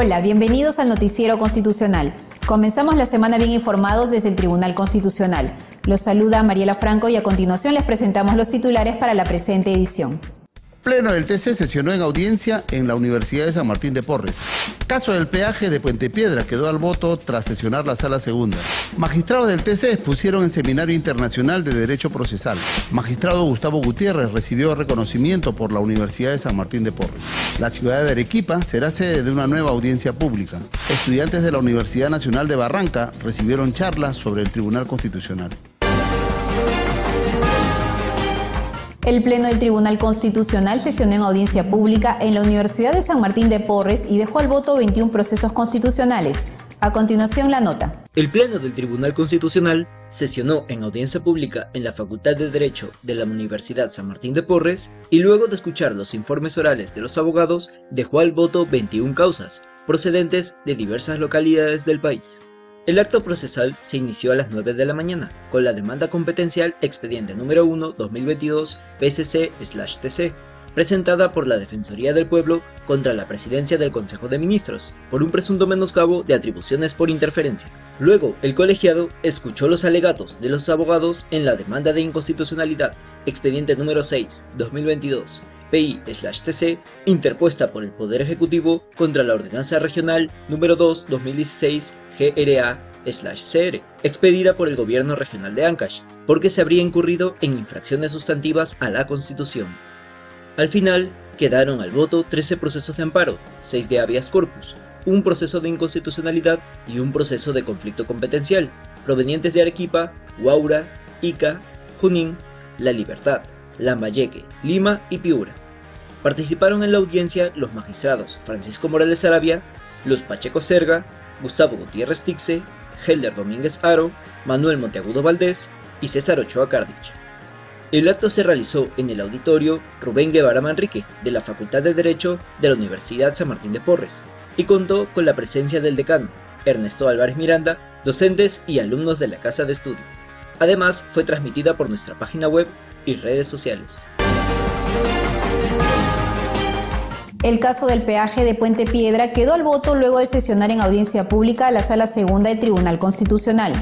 Hola, bienvenidos al Noticiero Constitucional. Comenzamos la semana bien informados desde el Tribunal Constitucional. Los saluda Mariela Franco y a continuación les presentamos los titulares para la presente edición. Pleno del TC sesionó en audiencia en la Universidad de San Martín de Porres. Caso del peaje de Puente Piedra quedó al voto tras sesionar la sala segunda. Magistrados del TC expusieron en Seminario Internacional de Derecho Procesal. Magistrado Gustavo Gutiérrez recibió reconocimiento por la Universidad de San Martín de Porres. La ciudad de Arequipa será sede de una nueva audiencia pública. Estudiantes de la Universidad Nacional de Barranca recibieron charlas sobre el Tribunal Constitucional. El Pleno del Tribunal Constitucional sesionó en audiencia pública en la Universidad de San Martín de Porres y dejó al voto 21 procesos constitucionales. A continuación, la nota. El Pleno del Tribunal Constitucional sesionó en audiencia pública en la Facultad de Derecho de la Universidad San Martín de Porres y luego de escuchar los informes orales de los abogados, dejó al voto 21 causas, procedentes de diversas localidades del país. El acto procesal se inició a las 9 de la mañana, con la demanda competencial expediente número 1 2022 PSC/TC, presentada por la Defensoría del Pueblo contra la presidencia del Consejo de Ministros, por un presunto menoscabo de atribuciones por interferencia. Luego, el colegiado escuchó los alegatos de los abogados en la demanda de inconstitucionalidad, expediente número 6 2022 PI/TC, interpuesta por el Poder Ejecutivo contra la Ordenanza Regional número 2 2016 GRA/CR, expedida por el Gobierno Regional de Ancash, porque se habría incurrido en infracciones sustantivas a la Constitución. Al final, quedaron al voto 13 procesos de amparo, 6 de habeas corpus, un proceso de inconstitucionalidad y un proceso de conflicto competencial, provenientes de Arequipa, Huaura, Ica, Junín, La Libertad, Lambayeque, Lima y Piura. Participaron en la audiencia los magistrados Francisco Morales Arabia, Luz Pacheco Serga, Gustavo Gutiérrez Tixe, Helder Domínguez Aro, Manuel Monteagudo Valdés y César Ochoa Cardich. El acto se realizó en el auditorio Rubén Guevara Manrique de la Facultad de Derecho de la Universidad San Martín de Porres y contó con la presencia del decano, Ernesto Álvarez Miranda, docentes y alumnos de la Casa de Estudio. Además, fue transmitida por nuestra página web y redes sociales. El caso del peaje de Puente Piedra quedó al voto luego de sesionar en audiencia pública a la Sala Segunda del Tribunal Constitucional.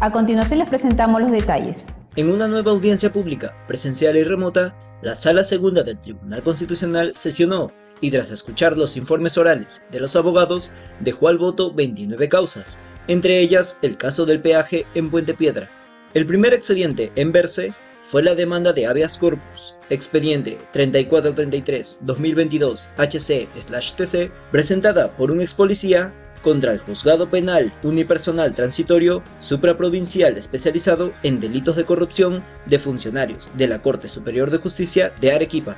A continuación les presentamos los detalles. En una nueva audiencia pública, presencial y remota, la Sala Segunda del Tribunal Constitucional sesionó y tras escuchar los informes orales de los abogados, dejó al voto 29 causas, entre ellas el caso del peaje en Puente Piedra. El primer expediente en verse fue la demanda de habeas corpus, expediente 3433-2022 HC-TC, presentada por un ex policía contra el juzgado penal unipersonal transitorio supraprovincial especializado en delitos de corrupción de funcionarios de la Corte Superior de Justicia de Arequipa.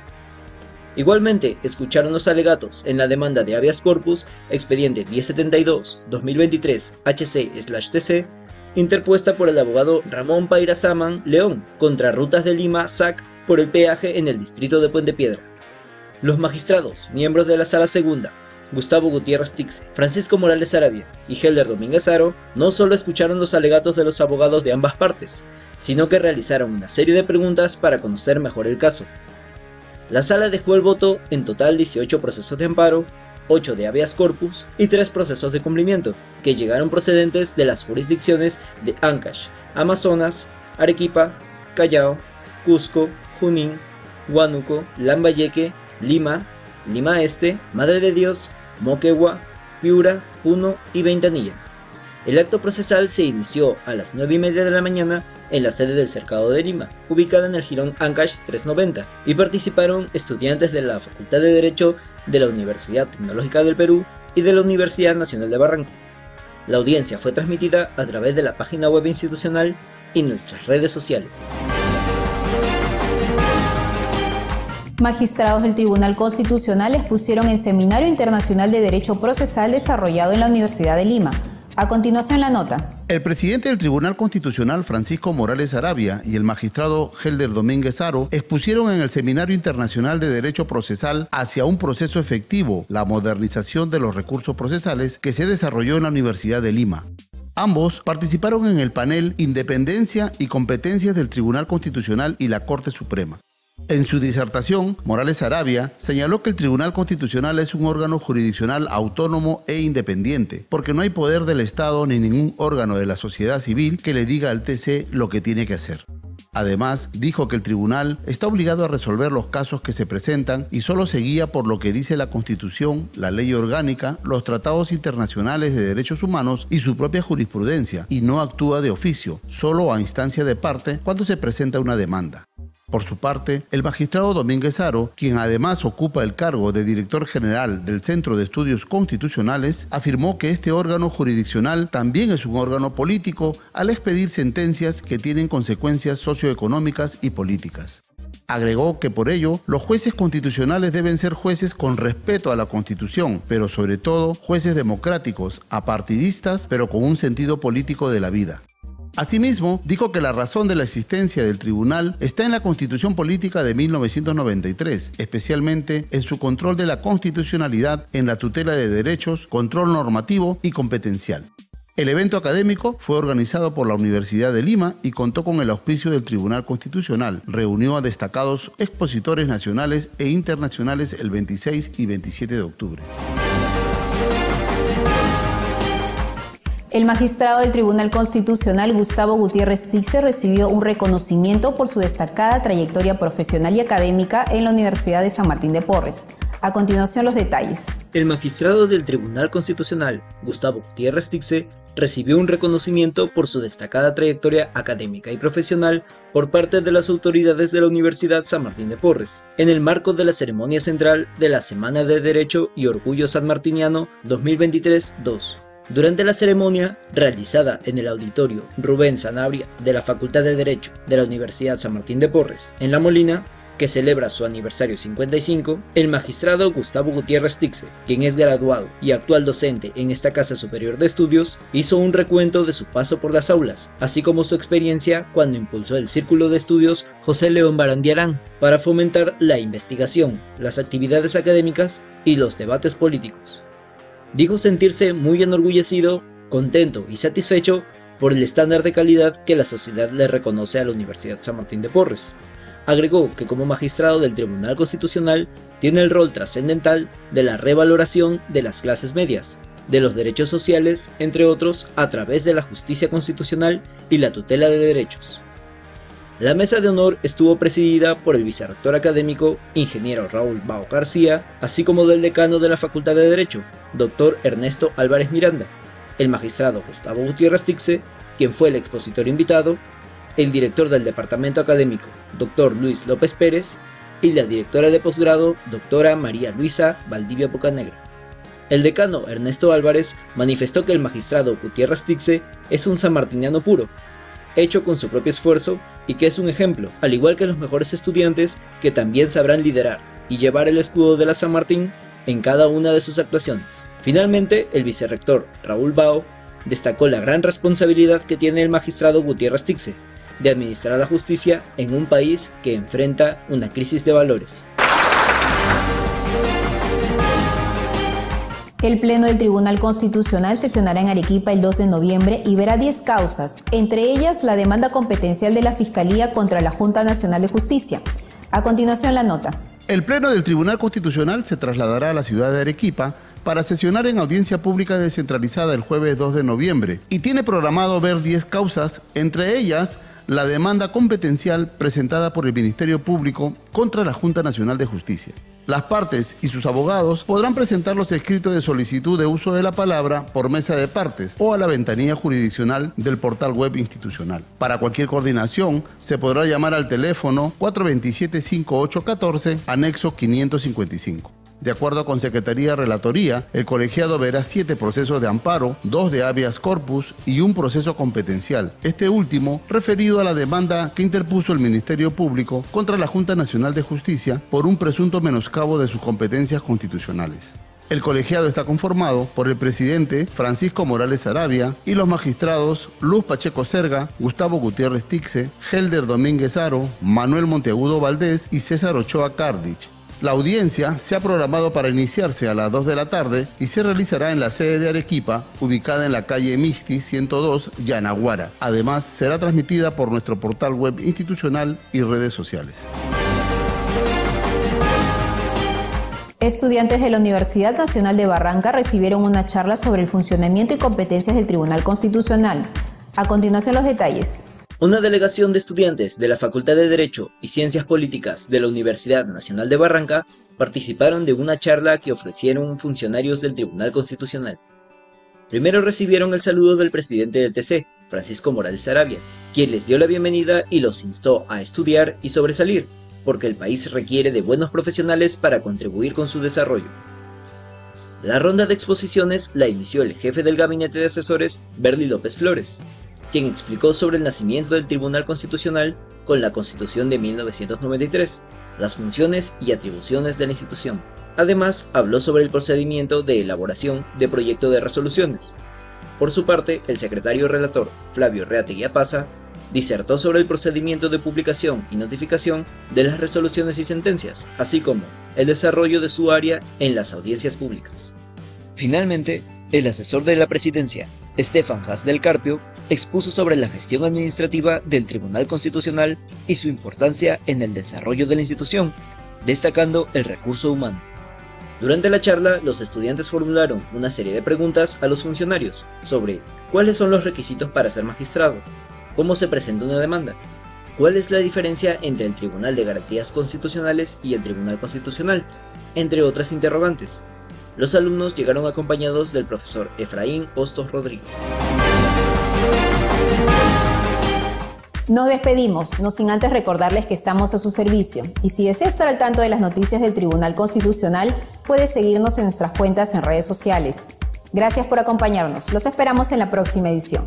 Igualmente, escucharon los alegatos en la demanda de habeas corpus expediente 1072-2023 HC-TC interpuesta por el abogado Ramón Pairasaman León contra Rutas de Lima SAC por el peaje en el distrito de Puente Piedra. Los magistrados, miembros de la Sala Segunda, Gustavo Gutiérrez Tixe, Francisco Morales Arabia y Helder Domínguez Aro, no solo escucharon los alegatos de los abogados de ambas partes, sino que realizaron una serie de preguntas para conocer mejor el caso. La sala dejó el voto en total 18 procesos de amparo 8 de habeas corpus y 3 procesos de cumplimiento, que llegaron procedentes de las jurisdicciones de Ancash, Amazonas, Arequipa, Callao, Cusco, Junín, Huánuco, Lambayeque, Lima, Lima Este, Madre de Dios, Moquegua, Piura, Puno y Ventanilla. El acto procesal se inició a las 9 y media de la mañana en la sede del Cercado de Lima, ubicada en el Girón Ancash 390, y participaron estudiantes de la Facultad de Derecho de la Universidad Tecnológica del Perú y de la Universidad Nacional de Barranco. La audiencia fue transmitida a través de la página web institucional y nuestras redes sociales. Magistrados del Tribunal Constitucional expusieron en Seminario Internacional de Derecho Procesal desarrollado en la Universidad de Lima a continuación la nota. El presidente del Tribunal Constitucional, Francisco Morales Arabia, y el magistrado Helder Domínguez Aro expusieron en el Seminario Internacional de Derecho Procesal hacia un proceso efectivo, la modernización de los recursos procesales que se desarrolló en la Universidad de Lima. Ambos participaron en el panel Independencia y Competencias del Tribunal Constitucional y la Corte Suprema. En su disertación, Morales Arabia señaló que el Tribunal Constitucional es un órgano jurisdiccional autónomo e independiente, porque no hay poder del Estado ni ningún órgano de la sociedad civil que le diga al TC lo que tiene que hacer. Además, dijo que el tribunal está obligado a resolver los casos que se presentan y solo se guía por lo que dice la Constitución, la ley orgánica, los tratados internacionales de derechos humanos y su propia jurisprudencia, y no actúa de oficio, solo a instancia de parte cuando se presenta una demanda. Por su parte, el magistrado Domínguez Aro, quien además ocupa el cargo de director general del Centro de Estudios Constitucionales, afirmó que este órgano jurisdiccional también es un órgano político al expedir sentencias que tienen consecuencias socioeconómicas y políticas. Agregó que por ello los jueces constitucionales deben ser jueces con respeto a la Constitución, pero sobre todo jueces democráticos, apartidistas, pero con un sentido político de la vida. Asimismo, dijo que la razón de la existencia del tribunal está en la Constitución Política de 1993, especialmente en su control de la constitucionalidad en la tutela de derechos, control normativo y competencial. El evento académico fue organizado por la Universidad de Lima y contó con el auspicio del Tribunal Constitucional. Reunió a destacados expositores nacionales e internacionales el 26 y 27 de octubre. El magistrado del Tribunal Constitucional Gustavo Gutiérrez Tice recibió un reconocimiento por su destacada trayectoria profesional y académica en la Universidad de San Martín de Porres. A continuación los detalles. El magistrado del Tribunal Constitucional, Gustavo Gutiérrez Tixe, recibió un reconocimiento por su destacada trayectoria académica y profesional por parte de las autoridades de la Universidad San Martín de Porres, en el marco de la ceremonia central de la Semana de Derecho y Orgullo Sanmartiniano 2023-2. Durante la ceremonia, realizada en el auditorio Rubén Sanabria de la Facultad de Derecho de la Universidad San Martín de Porres, en La Molina, que celebra su aniversario 55, el magistrado Gustavo Gutiérrez Tixe, quien es graduado y actual docente en esta Casa Superior de Estudios, hizo un recuento de su paso por las aulas, así como su experiencia cuando impulsó el Círculo de Estudios José León Barandiarán para fomentar la investigación, las actividades académicas y los debates políticos dijo sentirse muy enorgullecido, contento y satisfecho por el estándar de calidad que la sociedad le reconoce a la Universidad San Martín de Porres. Agregó que como magistrado del Tribunal Constitucional tiene el rol trascendental de la revaloración de las clases medias, de los derechos sociales, entre otros, a través de la justicia constitucional y la tutela de derechos. La mesa de honor estuvo presidida por el vicerrector académico, ingeniero Raúl Bao García, así como del decano de la Facultad de Derecho, doctor Ernesto Álvarez Miranda, el magistrado Gustavo Gutiérrez Tixe, quien fue el expositor invitado, el director del departamento académico, doctor Luis López Pérez, y la directora de posgrado, doctora María Luisa Valdivia Bocanegra. El decano Ernesto Álvarez manifestó que el magistrado Gutiérrez Tixe es un sanmartiniano puro, hecho con su propio esfuerzo y que es un ejemplo, al igual que los mejores estudiantes que también sabrán liderar y llevar el escudo de la San Martín en cada una de sus actuaciones. Finalmente, el vicerrector Raúl Bao destacó la gran responsabilidad que tiene el magistrado Gutiérrez Tixe de administrar la justicia en un país que enfrenta una crisis de valores. El Pleno del Tribunal Constitucional sesionará en Arequipa el 2 de noviembre y verá 10 causas, entre ellas la demanda competencial de la Fiscalía contra la Junta Nacional de Justicia. A continuación la nota. El Pleno del Tribunal Constitucional se trasladará a la ciudad de Arequipa para sesionar en audiencia pública descentralizada el jueves 2 de noviembre y tiene programado ver 10 causas, entre ellas la demanda competencial presentada por el Ministerio Público contra la Junta Nacional de Justicia. Las partes y sus abogados podrán presentar los escritos de solicitud de uso de la palabra por mesa de partes o a la ventanilla jurisdiccional del portal web institucional. Para cualquier coordinación, se podrá llamar al teléfono 427-5814, anexo 555. De acuerdo con Secretaría Relatoría, el colegiado verá siete procesos de amparo, dos de habeas corpus y un proceso competencial, este último referido a la demanda que interpuso el Ministerio Público contra la Junta Nacional de Justicia por un presunto menoscabo de sus competencias constitucionales. El colegiado está conformado por el presidente Francisco Morales Arabia y los magistrados Luz Pacheco Serga, Gustavo Gutiérrez Tixe, Helder Domínguez Aro, Manuel Monteagudo Valdés y César Ochoa Cardich. La audiencia se ha programado para iniciarse a las 2 de la tarde y se realizará en la sede de Arequipa, ubicada en la calle Misti 102, Yanaguara. Además, será transmitida por nuestro portal web institucional y redes sociales. Estudiantes de la Universidad Nacional de Barranca recibieron una charla sobre el funcionamiento y competencias del Tribunal Constitucional. A continuación los detalles. Una delegación de estudiantes de la Facultad de Derecho y Ciencias Políticas de la Universidad Nacional de Barranca participaron de una charla que ofrecieron funcionarios del Tribunal Constitucional. Primero recibieron el saludo del presidente del TC, Francisco Morales Arabia, quien les dio la bienvenida y los instó a estudiar y sobresalir, porque el país requiere de buenos profesionales para contribuir con su desarrollo. La ronda de exposiciones la inició el jefe del gabinete de asesores, Berli López Flores, quien explicó sobre el nacimiento del Tribunal Constitucional con la Constitución de 1993, las funciones y atribuciones de la institución. Además, habló sobre el procedimiento de elaboración de proyecto de resoluciones. Por su parte, el secretario relator, Flavio Reategui Apaza, disertó sobre el procedimiento de publicación y notificación de las resoluciones y sentencias, así como el desarrollo de su área en las audiencias públicas. Finalmente, el asesor de la presidencia, Estefan Haas del Carpio, expuso sobre la gestión administrativa del Tribunal Constitucional y su importancia en el desarrollo de la institución, destacando el recurso humano. Durante la charla, los estudiantes formularon una serie de preguntas a los funcionarios sobre cuáles son los requisitos para ser magistrado, cómo se presenta una demanda, cuál es la diferencia entre el Tribunal de Garantías Constitucionales y el Tribunal Constitucional, entre otras interrogantes. Los alumnos llegaron acompañados del profesor Efraín Hostos Rodríguez. Nos despedimos, no sin antes recordarles que estamos a su servicio. Y si desea estar al tanto de las noticias del Tribunal Constitucional, puede seguirnos en nuestras cuentas en redes sociales. Gracias por acompañarnos. Los esperamos en la próxima edición.